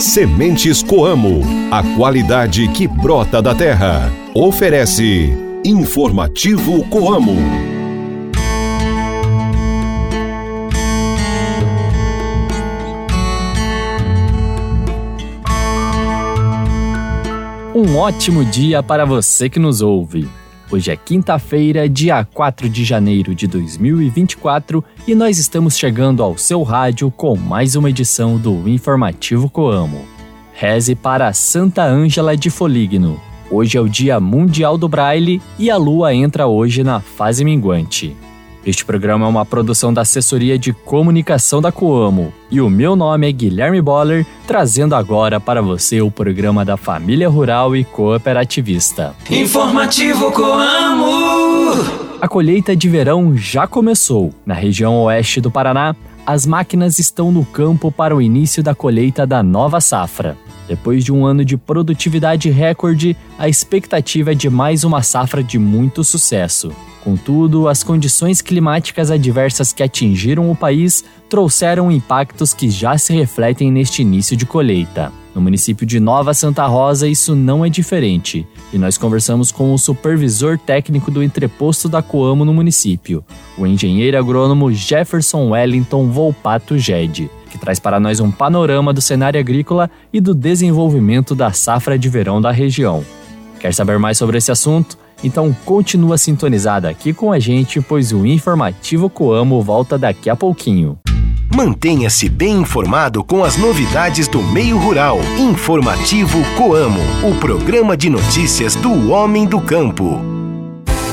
Sementes Coamo, a qualidade que brota da terra. Oferece Informativo Coamo. Um ótimo dia para você que nos ouve. Hoje é quinta-feira, dia 4 de janeiro de 2024 e nós estamos chegando ao seu rádio com mais uma edição do Informativo Coamo. Reze para Santa Ângela de Foligno. Hoje é o Dia Mundial do Braille e a lua entra hoje na fase minguante. Este programa é uma produção da Assessoria de Comunicação da Coamo e o meu nome é Guilherme Boller, trazendo agora para você o programa da Família Rural e Cooperativista. Informativo Coamo! A colheita de verão já começou. Na região oeste do Paraná, as máquinas estão no campo para o início da colheita da nova safra. Depois de um ano de produtividade recorde, a expectativa é de mais uma safra de muito sucesso. Contudo, as condições climáticas adversas que atingiram o país trouxeram impactos que já se refletem neste início de colheita. No município de Nova Santa Rosa, isso não é diferente, e nós conversamos com o supervisor técnico do entreposto da Coamo no município, o engenheiro agrônomo Jefferson Wellington Volpato Ged, que traz para nós um panorama do cenário agrícola e do desenvolvimento da safra de verão da região. Quer saber mais sobre esse assunto? Então continua sintonizada aqui com a gente, pois o Informativo Coamo volta daqui a pouquinho. Mantenha-se bem informado com as novidades do meio rural. Informativo Coamo, o programa de notícias do homem do campo.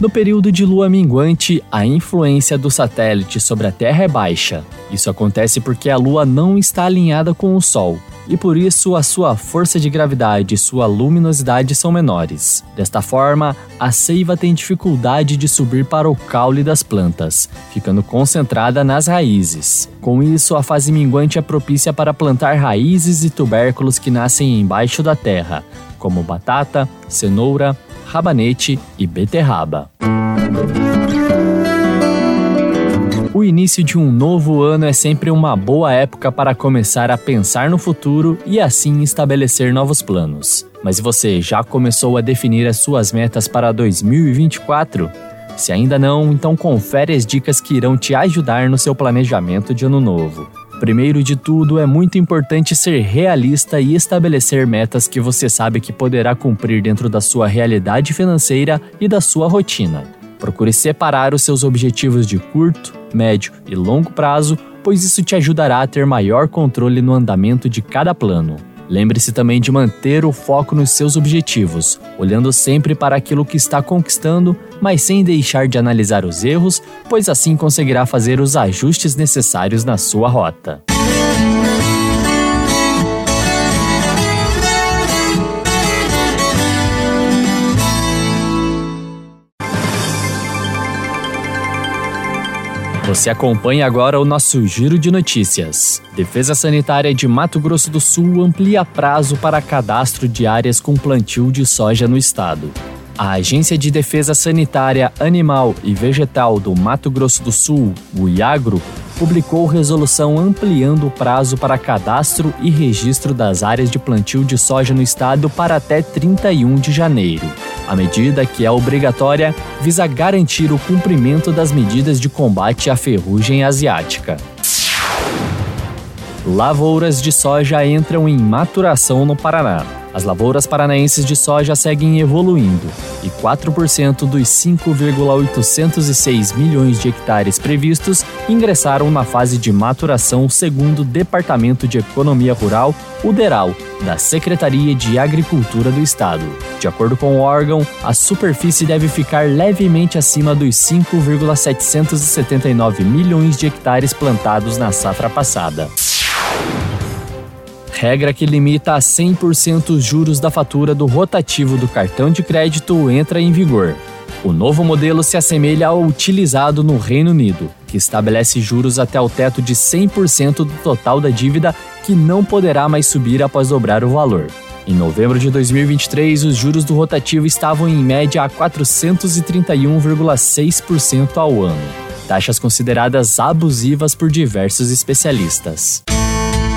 No período de lua minguante, a influência do satélite sobre a Terra é baixa. Isso acontece porque a lua não está alinhada com o Sol, e por isso a sua força de gravidade e sua luminosidade são menores. Desta forma, a seiva tem dificuldade de subir para o caule das plantas, ficando concentrada nas raízes. Com isso, a fase minguante é propícia para plantar raízes e tubérculos que nascem embaixo da terra, como batata, cenoura, rabanete e beterraba. O início de um novo ano é sempre uma boa época para começar a pensar no futuro e assim estabelecer novos planos. Mas você já começou a definir as suas metas para 2024? Se ainda não, então confere as dicas que irão te ajudar no seu planejamento de ano novo. Primeiro de tudo, é muito importante ser realista e estabelecer metas que você sabe que poderá cumprir dentro da sua realidade financeira e da sua rotina. Procure separar os seus objetivos de curto, médio e longo prazo, pois isso te ajudará a ter maior controle no andamento de cada plano. Lembre-se também de manter o foco nos seus objetivos, olhando sempre para aquilo que está conquistando, mas sem deixar de analisar os erros, pois assim conseguirá fazer os ajustes necessários na sua rota. Você acompanha agora o nosso giro de notícias. Defesa Sanitária de Mato Grosso do Sul amplia prazo para cadastro de áreas com plantio de soja no estado. A Agência de Defesa Sanitária Animal e Vegetal do Mato Grosso do Sul, o IAGRO, publicou resolução ampliando o prazo para cadastro e registro das áreas de plantio de soja no estado para até 31 de janeiro. A medida, que é obrigatória, visa garantir o cumprimento das medidas de combate à ferrugem asiática. Lavouras de soja entram em maturação no Paraná. As lavouras paranaenses de soja seguem evoluindo. E 4% dos 5,806 milhões de hectares previstos ingressaram na fase de maturação, segundo o Departamento de Economia Rural, o DERAL, da Secretaria de Agricultura do Estado. De acordo com o órgão, a superfície deve ficar levemente acima dos 5,779 milhões de hectares plantados na safra passada. Regra que limita a 100% os juros da fatura do rotativo do cartão de crédito entra em vigor. O novo modelo se assemelha ao utilizado no Reino Unido, que estabelece juros até o teto de 100% do total da dívida, que não poderá mais subir após dobrar o valor. Em novembro de 2023, os juros do rotativo estavam em média a 431,6% ao ano, taxas consideradas abusivas por diversos especialistas.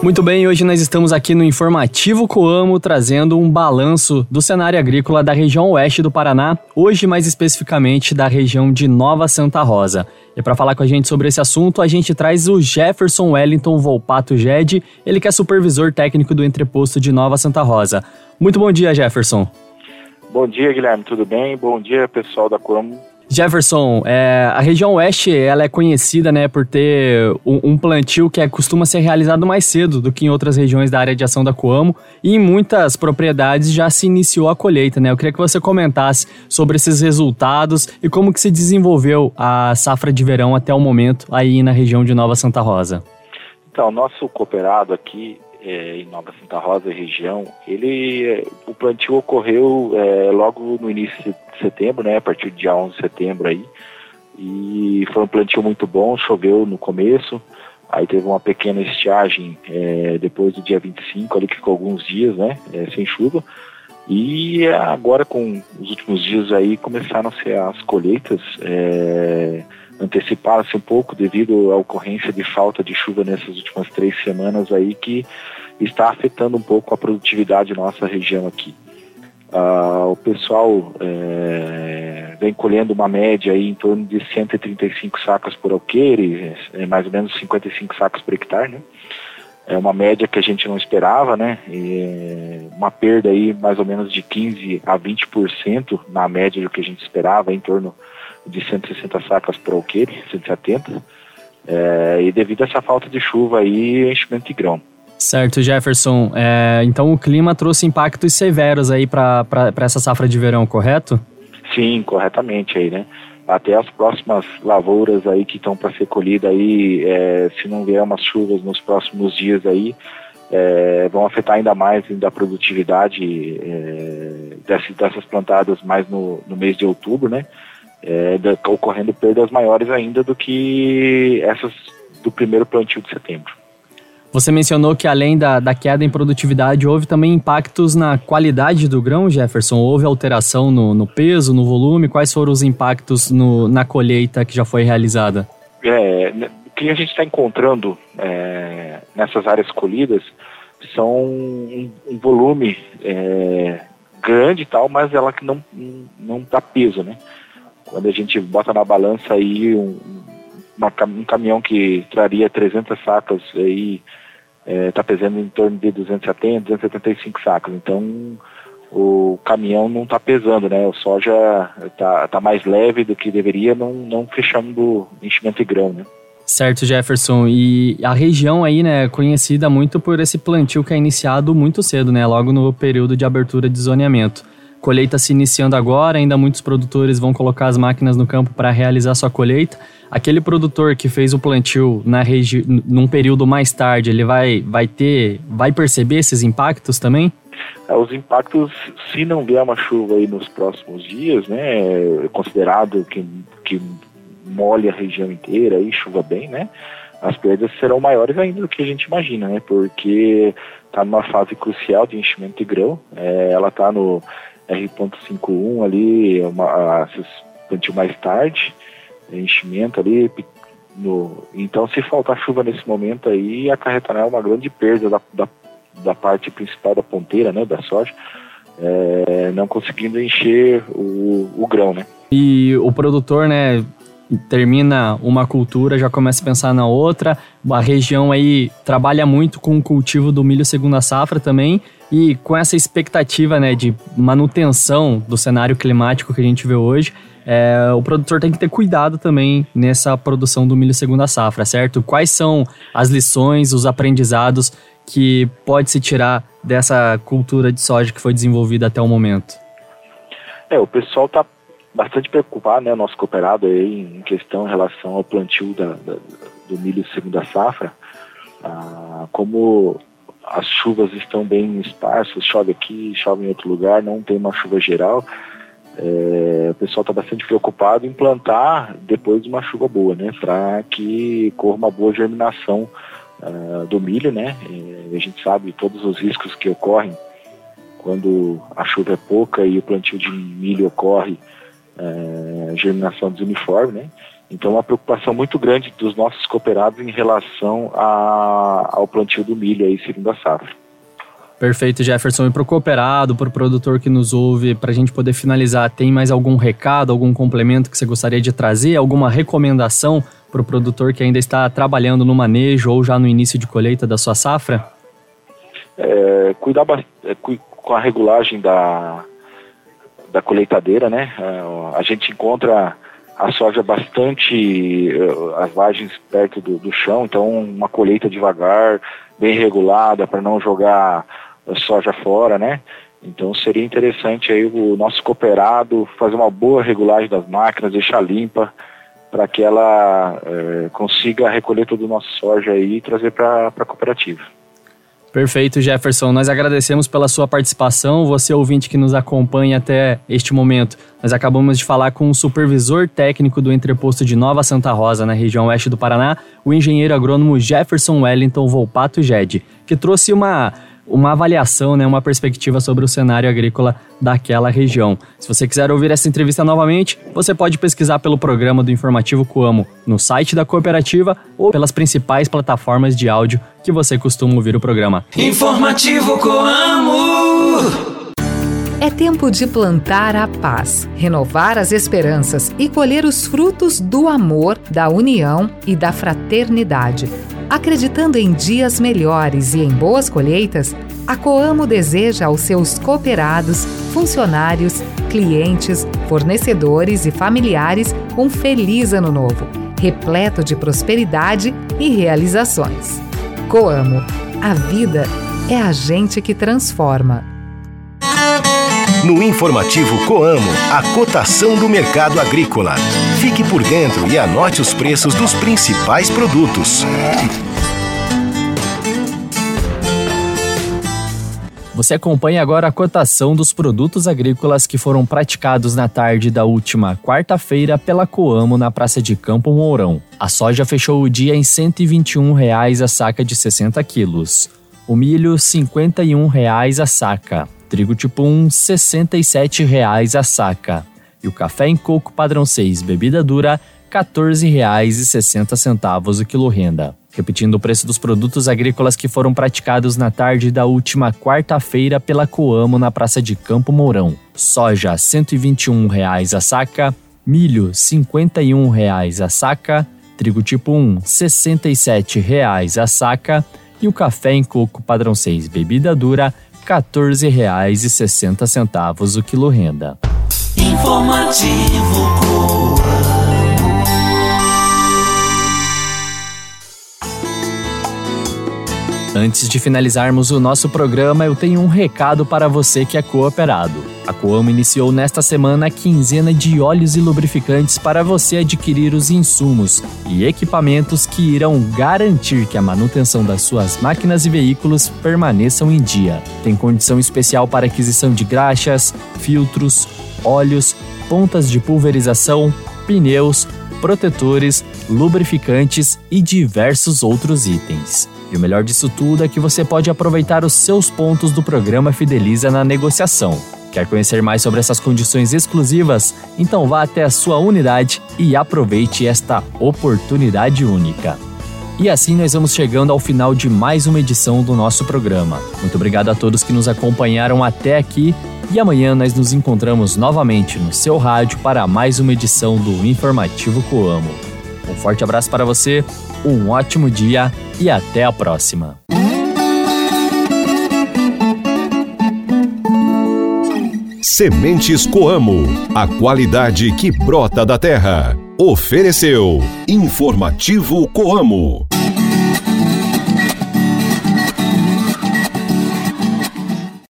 Muito bem, hoje nós estamos aqui no Informativo Coamo trazendo um balanço do cenário agrícola da região oeste do Paraná, hoje mais especificamente da região de Nova Santa Rosa. E para falar com a gente sobre esse assunto, a gente traz o Jefferson Wellington Volpato Ged, ele que é supervisor técnico do entreposto de Nova Santa Rosa. Muito bom dia, Jefferson. Bom dia, Guilherme, tudo bem? Bom dia, pessoal da Coamo. Jefferson, é, a região oeste ela é conhecida né, por ter um, um, plantio que é, costuma ser realizado mais cedo do que em outras regiões da área de ação da Coamo e em muitas propriedades já se iniciou a colheita. Né? Eu queria que você comentasse sobre esses resultados e como que se desenvolveu a safra de verão até o momento aí na região de Nova Santa Rosa. Então, nosso cooperado aqui é, em Nova Santa Rosa região, ele, o plantio ocorreu é, logo no início de setembro, né, a partir do dia 11 de setembro aí, e foi um plantio muito bom, choveu no começo, aí teve uma pequena estiagem é, depois do dia 25, ali que ficou alguns dias, né, é, sem chuva, e agora com os últimos dias aí começaram a ser as colheitas, é, anteciparam-se um pouco devido à ocorrência de falta de chuva nessas últimas três semanas aí que está afetando um pouco a produtividade da nossa região aqui. Ah, o pessoal é, vem colhendo uma média aí em torno de 135 sacas por alqueire, é mais ou menos 55 sacas por hectare, né? É uma média que a gente não esperava, né? E uma perda aí mais ou menos de 15 a 20% na média do que a gente esperava, em torno de 160 sacas por alqueire, 170. É, e devido a essa falta de chuva aí, enchimento de grão. Certo, Jefferson. É, então o clima trouxe impactos severos aí para essa safra de verão, correto? Sim, corretamente aí, né? Até as próximas lavouras aí que estão para ser colhidas aí, é, se não vier umas chuvas nos próximos dias aí, é, vão afetar ainda mais ainda a produtividade é, dessas, dessas plantadas mais no, no mês de outubro, né? É, da, ocorrendo perdas maiores ainda do que essas do primeiro plantio de setembro. Você mencionou que além da, da queda em produtividade, houve também impactos na qualidade do grão, Jefferson? Houve alteração no, no peso, no volume? Quais foram os impactos no, na colheita que já foi realizada? É, o que a gente está encontrando é, nessas áreas colhidas são um, um volume é, grande e tal, mas ela que não, não dá peso, né? Quando a gente bota na balança aí um, uma, um caminhão que traria 300 sacas aí está é, pesando em torno de 270, 275 sacos. Então o caminhão não está pesando, né? O soja está tá mais leve do que deveria, não, não fechando enchimento de grão, né? Certo, Jefferson. E a região aí, né, é conhecida muito por esse plantio que é iniciado muito cedo, né? Logo no período de abertura de zoneamento. Colheita se iniciando agora, ainda muitos produtores vão colocar as máquinas no campo para realizar sua colheita. Aquele produtor que fez o plantio na regi num período mais tarde, ele vai, vai ter, vai perceber esses impactos também? É, os impactos, se não vier uma chuva aí nos próximos dias, né, é considerado que, que molhe a região inteira e chuva bem, né, as perdas serão maiores ainda do que a gente imagina, né, porque está numa fase crucial de enchimento de grão, é, ela está no R.51 ali, uma, plantio mais tarde, enchimento ali, no, então se faltar chuva nesse momento aí, acarretará uma grande perda da, da, da parte principal da ponteira, né, da soja, é, não conseguindo encher o, o grão, né? E o produtor, né, termina uma cultura, já começa a pensar na outra. A região aí trabalha muito com o cultivo do milho segunda safra também. E com essa expectativa né, de manutenção do cenário climático que a gente vê hoje, é, o produtor tem que ter cuidado também nessa produção do milho segunda safra, certo? Quais são as lições, os aprendizados que pode se tirar dessa cultura de soja que foi desenvolvida até o momento? É, o pessoal está bastante preocupado, né, nosso cooperado aí em questão em relação ao plantio da, da, do milho segunda safra, ah, como as chuvas estão bem esparsas, chove aqui, chove em outro lugar, não tem uma chuva geral, é, o pessoal está bastante preocupado em plantar depois de uma chuva boa, né, para que corra uma boa germinação uh, do milho, né, e a gente sabe todos os riscos que ocorrem quando a chuva é pouca e o plantio de milho ocorre é, germinação desuniforme, né? Então, uma preocupação muito grande dos nossos cooperados em relação a, ao plantio do milho aí, segundo a safra. Perfeito, Jefferson. E para o cooperado, para o produtor que nos ouve, para a gente poder finalizar, tem mais algum recado, algum complemento que você gostaria de trazer? Alguma recomendação para o produtor que ainda está trabalhando no manejo ou já no início de colheita da sua safra? É, cuidar é, com a regulagem da, da colheitadeira, né? É, a gente encontra a soja bastante, as vagens perto do, do chão, então uma colheita devagar, bem regulada, para não jogar soja fora, né? Então seria interessante aí o nosso cooperado fazer uma boa regulagem das máquinas, deixar limpa, para que ela é, consiga recolher todo o nosso soja aí e trazer para a cooperativa. Perfeito, Jefferson. Nós agradecemos pela sua participação, você ouvinte que nos acompanha até este momento. Nós acabamos de falar com o supervisor técnico do entreposto de Nova Santa Rosa, na região oeste do Paraná, o engenheiro agrônomo Jefferson Wellington Volpato Ged, que trouxe uma uma avaliação, né, uma perspectiva sobre o cenário agrícola daquela região. Se você quiser ouvir essa entrevista novamente, você pode pesquisar pelo programa do Informativo Coamo no site da cooperativa ou pelas principais plataformas de áudio que você costuma ouvir o programa. Informativo Coamo. É tempo de plantar a paz, renovar as esperanças e colher os frutos do amor, da união e da fraternidade. Acreditando em dias melhores e em boas colheitas, a Coamo deseja aos seus cooperados, funcionários, clientes, fornecedores e familiares um feliz ano novo, repleto de prosperidade e realizações. Coamo, a vida é a gente que transforma. No informativo Coamo, a cotação do mercado agrícola. Fique por dentro e anote os preços dos principais produtos. Você acompanha agora a cotação dos produtos agrícolas que foram praticados na tarde da última quarta-feira pela Coamo na Praça de Campo Mourão. A soja fechou o dia em 121 reais a saca de 60 quilos. O milho, 51 reais a saca. Trigo tipo 1, 67 reais a saca. E o café em coco padrão 6, bebida dura, R$ 14,60 o quilo renda. Repetindo o preço dos produtos agrícolas que foram praticados na tarde da última quarta-feira pela Coamo na Praça de Campo Mourão. Soja 121 reais a saca, milho 51 reais a saca, trigo tipo 1 67 reais a saca e o café em coco padrão 6 bebida dura R$ 14,60 o quilo renda. Informativo Antes de finalizarmos o nosso programa, eu tenho um recado para você que é cooperado. A Coamo iniciou nesta semana a quinzena de óleos e lubrificantes para você adquirir os insumos e equipamentos que irão garantir que a manutenção das suas máquinas e veículos permaneçam em dia. Tem condição especial para aquisição de graxas, filtros, óleos, pontas de pulverização, pneus, protetores, lubrificantes e diversos outros itens. E o melhor disso tudo é que você pode aproveitar os seus pontos do programa Fideliza na negociação. Quer conhecer mais sobre essas condições exclusivas? Então vá até a sua unidade e aproveite esta oportunidade única. E assim nós vamos chegando ao final de mais uma edição do nosso programa. Muito obrigado a todos que nos acompanharam até aqui E amanhã nós nos encontramos novamente no seu rádio para mais uma edição do Informativo Coamo. Um forte abraço para você, um ótimo dia e até a próxima. Sementes Coamo, a qualidade que brota da terra. Ofereceu Informativo Coamo.